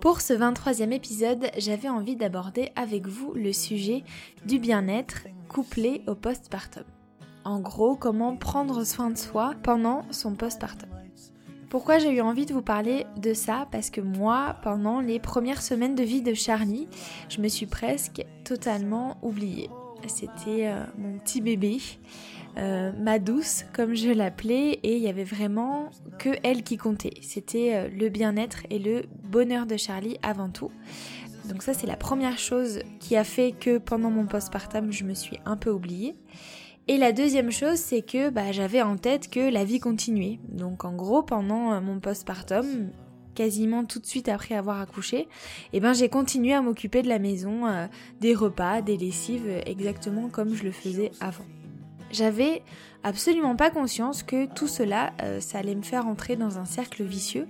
Pour ce 23e épisode, j'avais envie d'aborder avec vous le sujet du bien-être couplé au postpartum. En gros, comment prendre soin de soi pendant son postpartum. Pourquoi j'ai eu envie de vous parler de ça? Parce que moi, pendant les premières semaines de vie de Charlie, je me suis presque totalement oubliée. C'était euh, mon petit bébé. Euh, ma douce, comme je l'appelais, et il y avait vraiment que elle qui comptait. C'était euh, le bien-être et le bonheur de Charlie avant tout. Donc ça, c'est la première chose qui a fait que pendant mon postpartum, je me suis un peu oubliée. Et la deuxième chose, c'est que bah, j'avais en tête que la vie continuait. Donc en gros, pendant euh, mon postpartum, quasiment tout de suite après avoir accouché, eh ben j'ai continué à m'occuper de la maison, des repas, des lessives, exactement comme je le faisais avant. J'avais absolument pas conscience que tout cela, euh, ça allait me faire entrer dans un cercle vicieux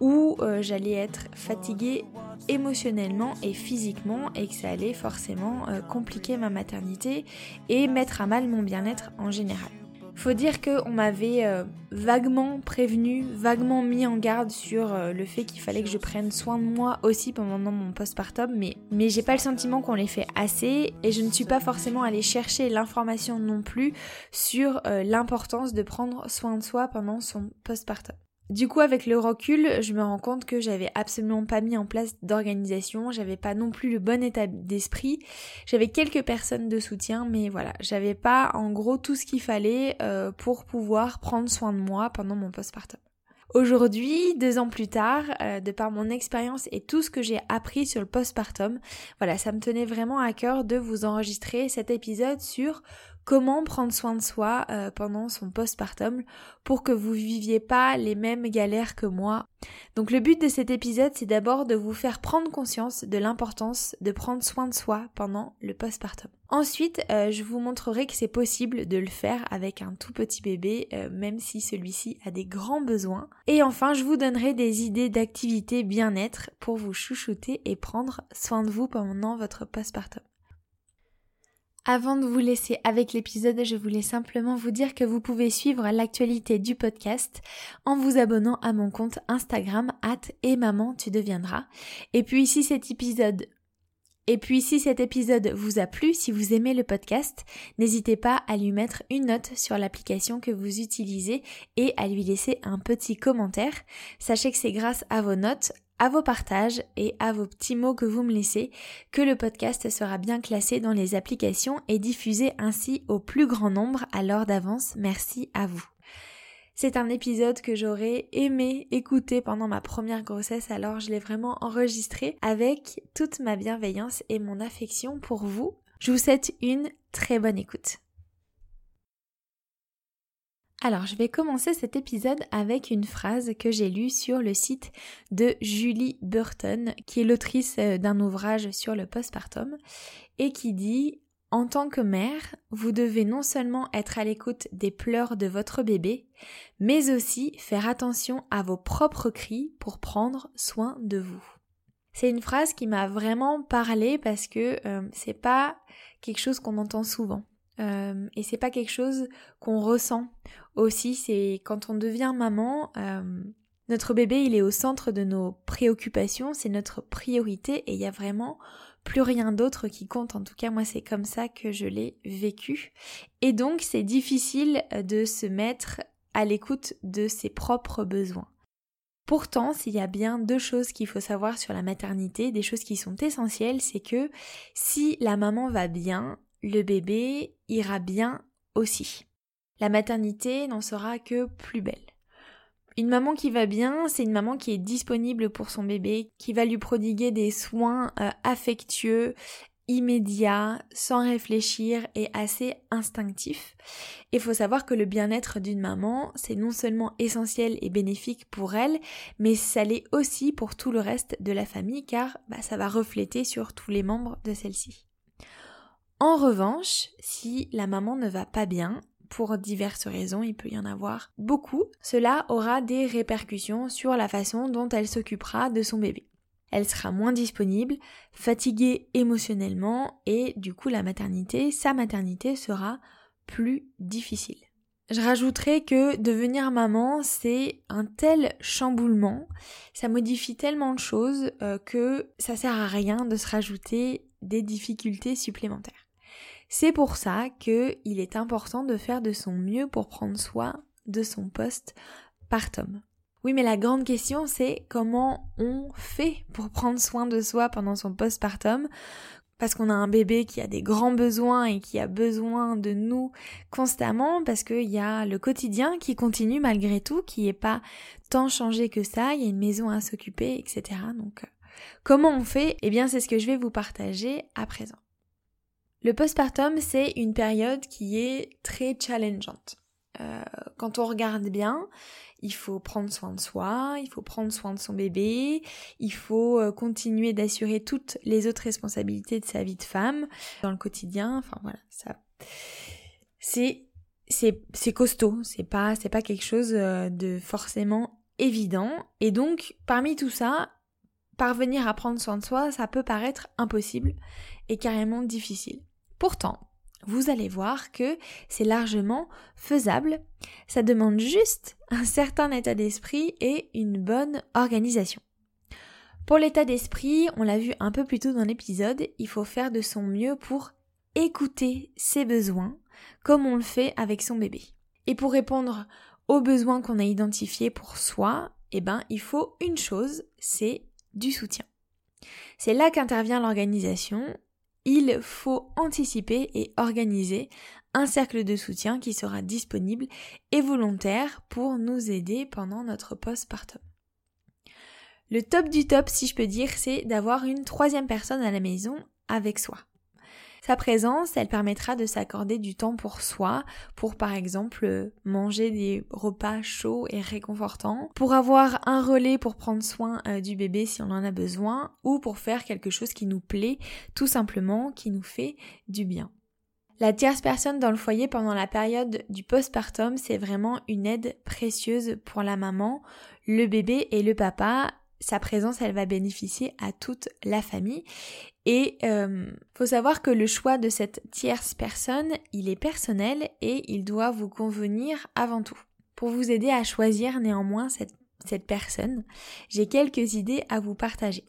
où euh, j'allais être fatiguée émotionnellement et physiquement et que ça allait forcément euh, compliquer ma maternité et mettre à mal mon bien-être en général. Faut dire qu'on m'avait euh, vaguement prévenu, vaguement mis en garde sur euh, le fait qu'il fallait que je prenne soin de moi aussi pendant mon postpartum, mais, mais j'ai pas le sentiment qu'on l'ait fait assez et je ne suis pas forcément allée chercher l'information non plus sur euh, l'importance de prendre soin de soi pendant son postpartum. Du coup, avec le recul, je me rends compte que j'avais absolument pas mis en place d'organisation, j'avais pas non plus le bon état d'esprit, j'avais quelques personnes de soutien, mais voilà, j'avais pas en gros tout ce qu'il fallait euh, pour pouvoir prendre soin de moi pendant mon postpartum. Aujourd'hui, deux ans plus tard, euh, de par mon expérience et tout ce que j'ai appris sur le postpartum, voilà, ça me tenait vraiment à cœur de vous enregistrer cet épisode sur comment prendre soin de soi euh, pendant son postpartum pour que vous viviez pas les mêmes galères que moi. Donc le but de cet épisode, c'est d'abord de vous faire prendre conscience de l'importance de prendre soin de soi pendant le postpartum. Ensuite, euh, je vous montrerai que c'est possible de le faire avec un tout petit bébé, euh, même si celui-ci a des grands besoins. Et enfin, je vous donnerai des idées d'activités bien-être pour vous chouchouter et prendre soin de vous pendant votre postpartum. Avant de vous laisser avec l'épisode, je voulais simplement vous dire que vous pouvez suivre l'actualité du podcast en vous abonnant à mon compte Instagram at et maman tu deviendras. Et puis si cet épisode et puis si cet épisode vous a plu, si vous aimez le podcast, n'hésitez pas à lui mettre une note sur l'application que vous utilisez et à lui laisser un petit commentaire. Sachez que c'est grâce à vos notes, à vos partages et à vos petits mots que vous me laissez que le podcast sera bien classé dans les applications et diffusé ainsi au plus grand nombre à l'heure d'avance. Merci à vous. C'est un épisode que j'aurais aimé écouter pendant ma première grossesse, alors je l'ai vraiment enregistré avec toute ma bienveillance et mon affection pour vous. Je vous souhaite une très bonne écoute. Alors, je vais commencer cet épisode avec une phrase que j'ai lue sur le site de Julie Burton, qui est l'autrice euh, d'un ouvrage sur le postpartum, et qui dit En tant que mère, vous devez non seulement être à l'écoute des pleurs de votre bébé, mais aussi faire attention à vos propres cris pour prendre soin de vous. C'est une phrase qui m'a vraiment parlé parce que euh, c'est pas quelque chose qu'on entend souvent. Euh, et c'est pas quelque chose qu'on ressent aussi. C'est quand on devient maman, euh, notre bébé il est au centre de nos préoccupations, c'est notre priorité et il y a vraiment plus rien d'autre qui compte. En tout cas, moi c'est comme ça que je l'ai vécu. Et donc c'est difficile de se mettre à l'écoute de ses propres besoins. Pourtant, s'il y a bien deux choses qu'il faut savoir sur la maternité, des choses qui sont essentielles, c'est que si la maman va bien, le bébé ira bien aussi. La maternité n'en sera que plus belle. Une maman qui va bien, c'est une maman qui est disponible pour son bébé, qui va lui prodiguer des soins euh, affectueux immédiat, sans réfléchir et assez instinctif. Il faut savoir que le bien-être d'une maman, c'est non seulement essentiel et bénéfique pour elle, mais ça l'est aussi pour tout le reste de la famille car bah, ça va refléter sur tous les membres de celle-ci. En revanche, si la maman ne va pas bien, pour diverses raisons, il peut y en avoir beaucoup, cela aura des répercussions sur la façon dont elle s'occupera de son bébé elle sera moins disponible, fatiguée émotionnellement et du coup la maternité, sa maternité sera plus difficile. Je rajouterai que devenir maman, c'est un tel chamboulement, ça modifie tellement de choses euh, que ça sert à rien de se rajouter des difficultés supplémentaires. C'est pour ça que il est important de faire de son mieux pour prendre soin de son poste partum. Oui, mais la grande question, c'est comment on fait pour prendre soin de soi pendant son postpartum parce qu'on a un bébé qui a des grands besoins et qui a besoin de nous constamment, parce qu'il y a le quotidien qui continue malgré tout, qui n'est pas tant changé que ça, il y a une maison à s'occuper, etc. Donc, euh, comment on fait? Eh bien, c'est ce que je vais vous partager à présent. Le postpartum, c'est une période qui est très challengeante. Euh, quand on regarde bien, il faut prendre soin de soi, il faut prendre soin de son bébé, il faut euh, continuer d'assurer toutes les autres responsabilités de sa vie de femme dans le quotidien. Enfin voilà, ça c'est c'est costaud, c'est pas c'est pas quelque chose euh, de forcément évident et donc parmi tout ça, parvenir à prendre soin de soi, ça peut paraître impossible et carrément difficile. Pourtant, vous allez voir que c'est largement faisable. Ça demande juste un certain état d'esprit et une bonne organisation. Pour l'état d'esprit, on l'a vu un peu plus tôt dans l'épisode, il faut faire de son mieux pour écouter ses besoins, comme on le fait avec son bébé. Et pour répondre aux besoins qu'on a identifiés pour soi, eh ben, il faut une chose, c'est du soutien. C'est là qu'intervient l'organisation il faut anticiper et organiser un cercle de soutien qui sera disponible et volontaire pour nous aider pendant notre postpartum. Le top du top, si je peux dire, c'est d'avoir une troisième personne à la maison avec soi. Sa présence, elle permettra de s'accorder du temps pour soi, pour par exemple manger des repas chauds et réconfortants, pour avoir un relais pour prendre soin euh, du bébé si on en a besoin, ou pour faire quelque chose qui nous plaît, tout simplement, qui nous fait du bien. La tierce personne dans le foyer pendant la période du postpartum, c'est vraiment une aide précieuse pour la maman, le bébé et le papa. Sa présence, elle va bénéficier à toute la famille. Et euh, faut savoir que le choix de cette tierce personne, il est personnel et il doit vous convenir avant tout. Pour vous aider à choisir néanmoins cette, cette personne, j'ai quelques idées à vous partager.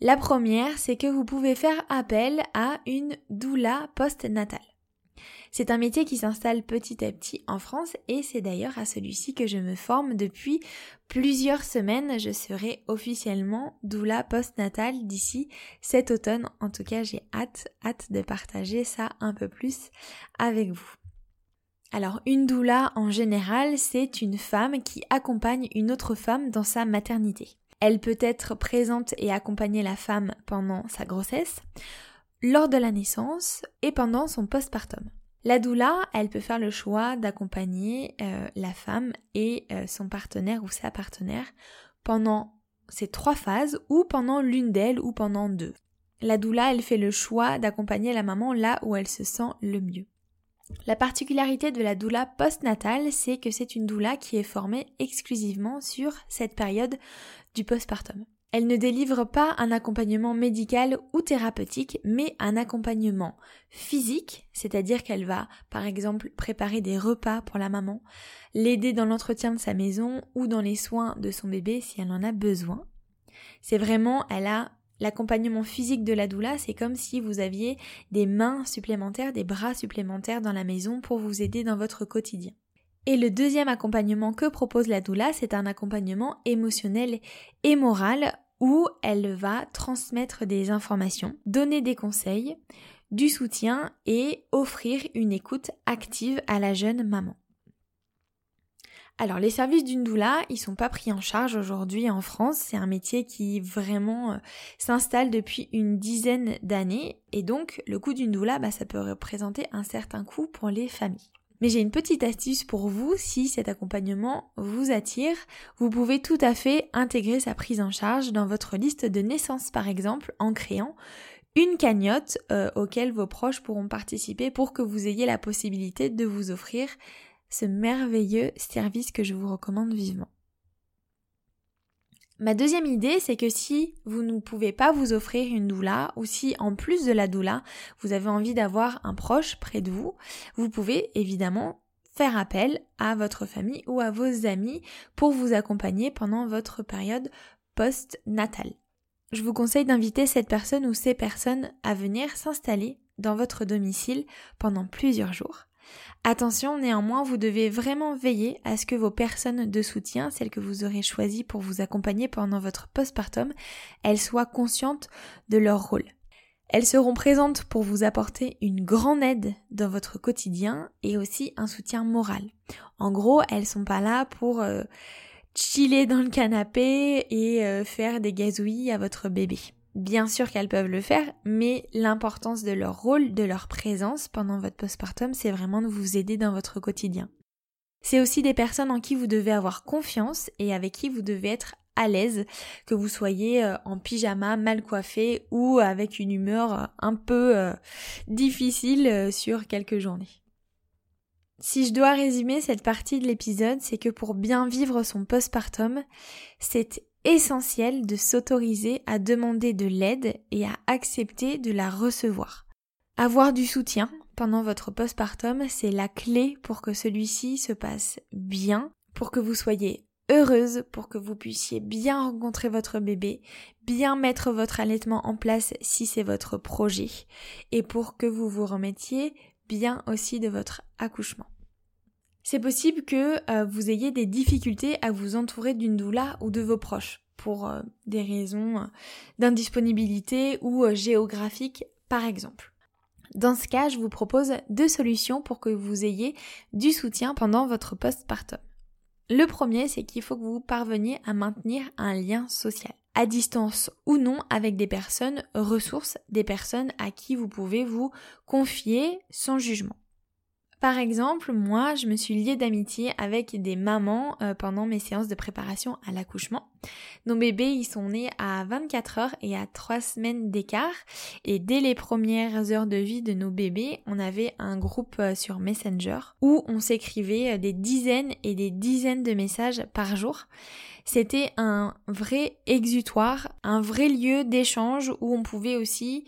La première, c'est que vous pouvez faire appel à une doula post-natale. C'est un métier qui s'installe petit à petit en France et c'est d'ailleurs à celui-ci que je me forme depuis plusieurs semaines. Je serai officiellement doula postnatale d'ici cet automne. En tout cas, j'ai hâte, hâte de partager ça un peu plus avec vous. Alors, une doula en général, c'est une femme qui accompagne une autre femme dans sa maternité. Elle peut être présente et accompagner la femme pendant sa grossesse, lors de la naissance et pendant son postpartum. La doula, elle peut faire le choix d'accompagner euh, la femme et euh, son partenaire ou sa partenaire pendant ces trois phases ou pendant l'une d'elles ou pendant deux. La doula, elle fait le choix d'accompagner la maman là où elle se sent le mieux. La particularité de la doula postnatale, c'est que c'est une doula qui est formée exclusivement sur cette période du postpartum. Elle ne délivre pas un accompagnement médical ou thérapeutique, mais un accompagnement physique, c'est-à-dire qu'elle va, par exemple, préparer des repas pour la maman, l'aider dans l'entretien de sa maison ou dans les soins de son bébé si elle en a besoin. C'est vraiment, elle a l'accompagnement physique de la doula, c'est comme si vous aviez des mains supplémentaires, des bras supplémentaires dans la maison pour vous aider dans votre quotidien. Et le deuxième accompagnement que propose la doula, c'est un accompagnement émotionnel et moral où elle va transmettre des informations, donner des conseils, du soutien et offrir une écoute active à la jeune maman. Alors les services d'une doula, ils sont pas pris en charge aujourd'hui en France. C'est un métier qui vraiment euh, s'installe depuis une dizaine d'années et donc le coût d'une doula, bah, ça peut représenter un certain coût pour les familles. Mais j'ai une petite astuce pour vous si cet accompagnement vous attire. Vous pouvez tout à fait intégrer sa prise en charge dans votre liste de naissance par exemple en créant une cagnotte euh, auquel vos proches pourront participer pour que vous ayez la possibilité de vous offrir ce merveilleux service que je vous recommande vivement. Ma deuxième idée, c'est que si vous ne pouvez pas vous offrir une doula, ou si en plus de la doula, vous avez envie d'avoir un proche près de vous, vous pouvez évidemment faire appel à votre famille ou à vos amis pour vous accompagner pendant votre période post-natale. Je vous conseille d'inviter cette personne ou ces personnes à venir s'installer dans votre domicile pendant plusieurs jours. Attention, néanmoins, vous devez vraiment veiller à ce que vos personnes de soutien, celles que vous aurez choisies pour vous accompagner pendant votre postpartum, elles soient conscientes de leur rôle. Elles seront présentes pour vous apporter une grande aide dans votre quotidien et aussi un soutien moral. En gros, elles sont pas là pour euh, chiller dans le canapé et euh, faire des gazouillis à votre bébé. Bien sûr qu'elles peuvent le faire, mais l'importance de leur rôle, de leur présence pendant votre postpartum, c'est vraiment de vous aider dans votre quotidien. C'est aussi des personnes en qui vous devez avoir confiance et avec qui vous devez être à l'aise, que vous soyez euh, en pyjama, mal coiffé ou avec une humeur euh, un peu euh, difficile sur quelques journées. Si je dois résumer cette partie de l'épisode, c'est que pour bien vivre son postpartum, c'est essentiel de s'autoriser à demander de l'aide et à accepter de la recevoir. Avoir du soutien pendant votre postpartum, c'est la clé pour que celui-ci se passe bien, pour que vous soyez heureuse, pour que vous puissiez bien rencontrer votre bébé, bien mettre votre allaitement en place si c'est votre projet, et pour que vous vous remettiez bien aussi de votre accouchement. C'est possible que euh, vous ayez des difficultés à vous entourer d'une doula ou de vos proches pour euh, des raisons euh, d'indisponibilité ou géographiques par exemple. Dans ce cas, je vous propose deux solutions pour que vous ayez du soutien pendant votre postpartum. Le premier, c'est qu'il faut que vous parveniez à maintenir un lien social, à distance ou non, avec des personnes ressources, des personnes à qui vous pouvez vous confier sans jugement. Par exemple, moi, je me suis liée d'amitié avec des mamans euh, pendant mes séances de préparation à l'accouchement. Nos bébés, ils sont nés à 24 heures et à 3 semaines d'écart. Et dès les premières heures de vie de nos bébés, on avait un groupe euh, sur Messenger où on s'écrivait euh, des dizaines et des dizaines de messages par jour. C'était un vrai exutoire, un vrai lieu d'échange où on pouvait aussi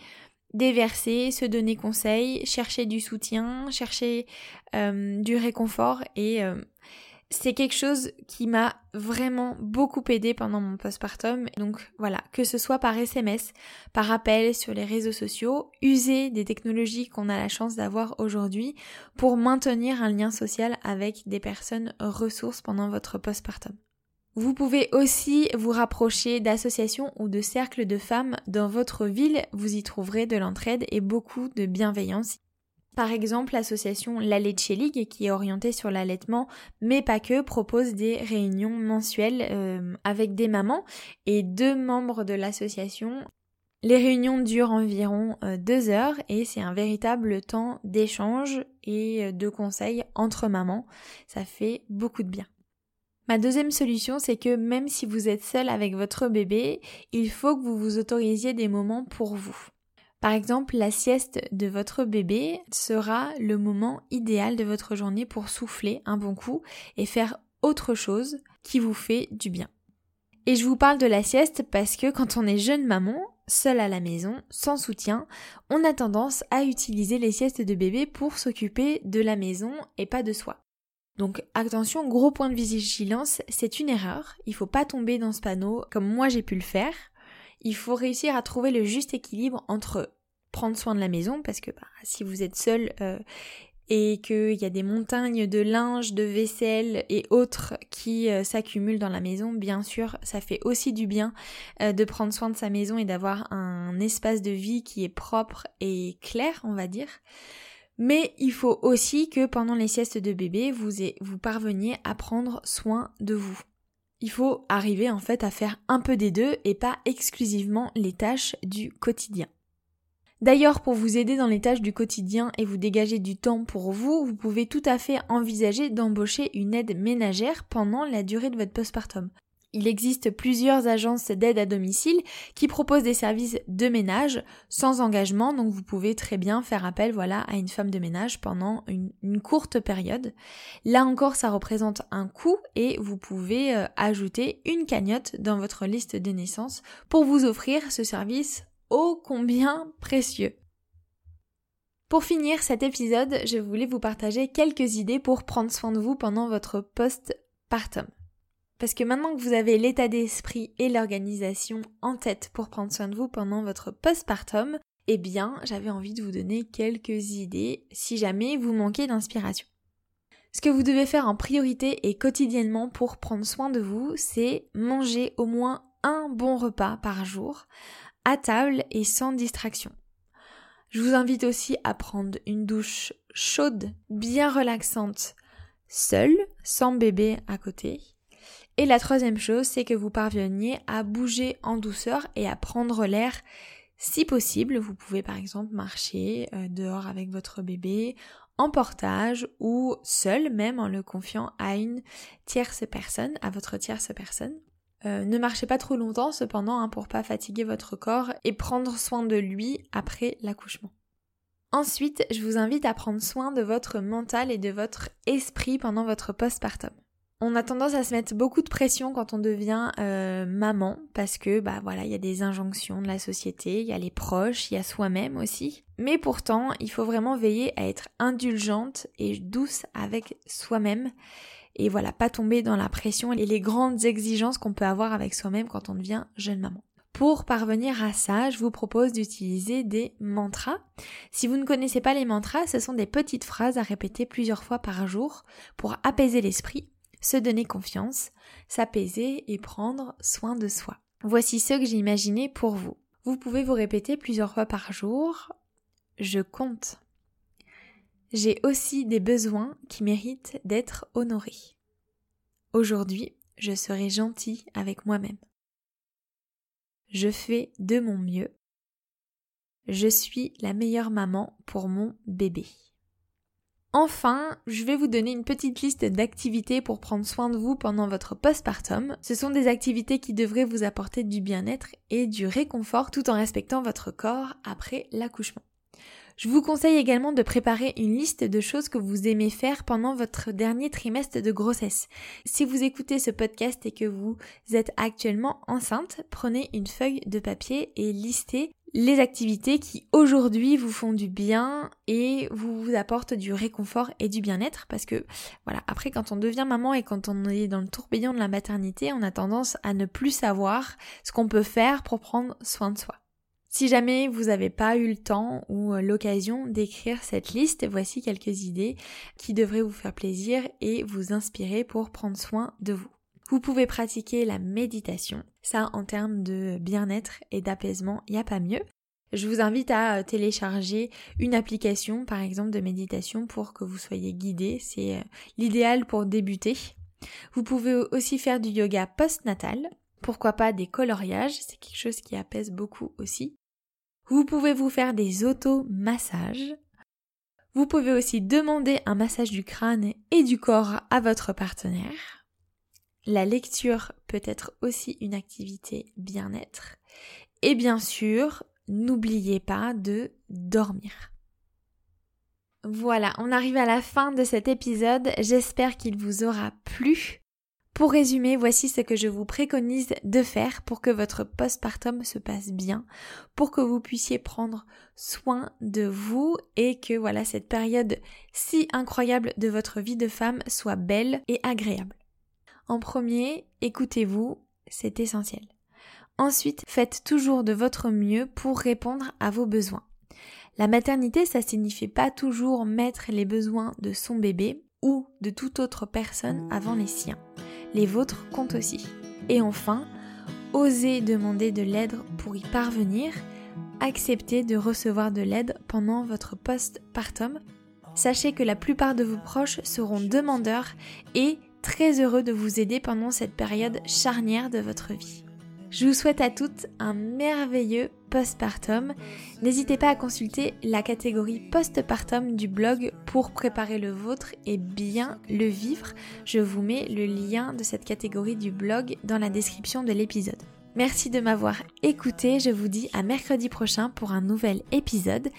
déverser, se donner conseil, chercher du soutien, chercher euh, du réconfort et euh, c'est quelque chose qui m'a vraiment beaucoup aidé pendant mon postpartum. Donc voilà, que ce soit par SMS, par appel sur les réseaux sociaux, user des technologies qu'on a la chance d'avoir aujourd'hui pour maintenir un lien social avec des personnes ressources pendant votre postpartum. Vous pouvez aussi vous rapprocher d'associations ou de cercles de femmes dans votre ville, vous y trouverez de l'entraide et beaucoup de bienveillance. Par exemple, l'association La Leche League, qui est orientée sur l'allaitement, mais pas que, propose des réunions mensuelles euh, avec des mamans et deux membres de l'association. Les réunions durent environ euh, deux heures et c'est un véritable temps d'échange et euh, de conseils entre mamans. Ça fait beaucoup de bien. Ma deuxième solution, c'est que même si vous êtes seul avec votre bébé, il faut que vous vous autorisiez des moments pour vous. Par exemple, la sieste de votre bébé sera le moment idéal de votre journée pour souffler un bon coup et faire autre chose qui vous fait du bien. Et je vous parle de la sieste parce que quand on est jeune maman, seule à la maison, sans soutien, on a tendance à utiliser les siestes de bébé pour s'occuper de la maison et pas de soi. Donc attention, gros point de vigilance, c'est une erreur. Il faut pas tomber dans ce panneau comme moi j'ai pu le faire. Il faut réussir à trouver le juste équilibre entre prendre soin de la maison parce que bah, si vous êtes seul euh, et qu'il y a des montagnes de linge, de vaisselle et autres qui euh, s'accumulent dans la maison, bien sûr, ça fait aussi du bien euh, de prendre soin de sa maison et d'avoir un espace de vie qui est propre et clair, on va dire. Mais il faut aussi que pendant les siestes de bébé, vous, parveniez à prendre soin de vous. Il faut arriver en fait à faire un peu des deux et pas exclusivement les tâches du quotidien. D'ailleurs, pour vous aider dans les tâches du quotidien et vous dégager du temps pour vous, vous pouvez tout à fait envisager d'embaucher une aide ménagère pendant la durée de votre postpartum. Il existe plusieurs agences d'aide à domicile qui proposent des services de ménage sans engagement, donc vous pouvez très bien faire appel voilà à une femme de ménage pendant une, courte période. Là encore, ça représente un coût et vous pouvez euh, ajouter une cagnotte dans votre liste de naissance pour vous offrir ce service ô combien précieux. Pour finir cet épisode, je voulais vous partager quelques idées pour prendre soin de vous pendant votre post-partum. Parce que maintenant que vous avez l'état d'esprit et l'organisation en tête pour prendre soin de vous pendant votre postpartum, eh bien, j'avais envie de vous donner quelques idées si jamais vous manquez d'inspiration. Ce que vous devez faire en priorité et quotidiennement pour prendre soin de vous, c'est manger au moins un bon repas par jour à table et sans distraction. Je vous invite aussi à prendre une douche chaude, bien relaxante, seule, sans bébé à côté. Et la troisième chose, c'est que vous parveniez à bouger en douceur et à prendre l'air si possible. Vous pouvez par exemple marcher euh, dehors avec votre bébé en portage ou seul même en le confiant à une tierce personne, à votre tierce personne. Euh, ne marchez pas trop longtemps cependant hein, pour pas fatiguer votre corps et prendre soin de lui après l'accouchement. Ensuite, je vous invite à prendre soin de votre mental et de votre esprit pendant votre postpartum. On a tendance à se mettre beaucoup de pression quand on devient euh, maman parce que bah voilà, il y a des injonctions de la société, il y a les proches, il y a soi-même aussi. Mais pourtant, il faut vraiment veiller à être indulgente et douce avec soi-même et voilà, pas tomber dans la pression et les grandes exigences qu'on peut avoir avec soi-même quand on devient jeune maman. Pour parvenir à ça, je vous propose d'utiliser des mantras. Si vous ne connaissez pas les mantras, ce sont des petites phrases à répéter plusieurs fois par jour pour apaiser l'esprit, se donner confiance, s'apaiser et prendre soin de soi. Voici ceux que j'ai imaginés pour vous. Vous pouvez vous répéter plusieurs fois par jour. Je compte. J'ai aussi des besoins qui méritent d'être honorés. Aujourd'hui, je serai gentil avec moi-même. Je fais de mon mieux. Je suis la meilleure maman pour mon bébé. Enfin, je vais vous donner une petite liste d'activités pour prendre soin de vous pendant votre postpartum. Ce sont des activités qui devraient vous apporter du bien-être et du réconfort tout en respectant votre corps après l'accouchement. Je vous conseille également de préparer une liste de choses que vous aimez faire pendant votre dernier trimestre de grossesse. Si vous écoutez ce podcast et que vous êtes actuellement enceinte, prenez une feuille de papier et listez les activités qui aujourd'hui vous font du bien et vous apportent du réconfort et du bien-être parce que voilà, après quand on devient maman et quand on est dans le tourbillon de la maternité, on a tendance à ne plus savoir ce qu'on peut faire pour prendre soin de soi. Si jamais vous n'avez pas eu le temps ou euh, l'occasion d'écrire cette liste, voici quelques idées qui devraient vous faire plaisir et vous inspirer pour prendre soin de vous. Vous pouvez pratiquer la méditation. Ça, en termes de bien-être et d'apaisement, il n'y a pas mieux. Je vous invite à euh, télécharger une application, par exemple, de méditation pour que vous soyez guidé. C'est euh, l'idéal pour débuter. Vous pouvez aussi faire du yoga post-natal. Pourquoi pas des coloriages, c'est quelque chose qui apaise beaucoup aussi. Vous pouvez vous faire des auto-massages. Vous pouvez aussi demander un massage du crâne et du corps à votre partenaire. La lecture peut être aussi une activité bien-être. Et bien sûr, n'oubliez pas de dormir. Voilà, on arrive à la fin de cet épisode. J'espère qu'il vous aura plu. Pour résumer, voici ce que je vous préconise de faire pour que votre postpartum se passe bien, pour que vous puissiez prendre soin de vous et que voilà cette période si incroyable de votre vie de femme soit belle et agréable. En premier, écoutez-vous, c'est essentiel. Ensuite, faites toujours de votre mieux pour répondre à vos besoins. La maternité, ça signifie pas toujours mettre les besoins de son bébé ou de toute autre personne avant les siens les vôtres comptent aussi. Et enfin, osez demander de l'aide pour y parvenir, acceptez de recevoir de l'aide pendant votre postpartum. Sachez que la plupart de vos proches seront demandeurs et très heureux de vous aider pendant cette période charnière de votre vie. Je vous souhaite à toutes un merveilleux postpartum. N'hésitez pas à consulter la catégorie postpartum du blog pour préparer le vôtre et bien le vivre. Je vous mets le lien de cette catégorie du blog dans la description de l'épisode. Merci de m'avoir écouté. Je vous dis à mercredi prochain pour un nouvel épisode.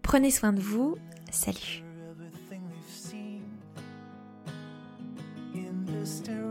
Prenez soin de vous. Salut. sister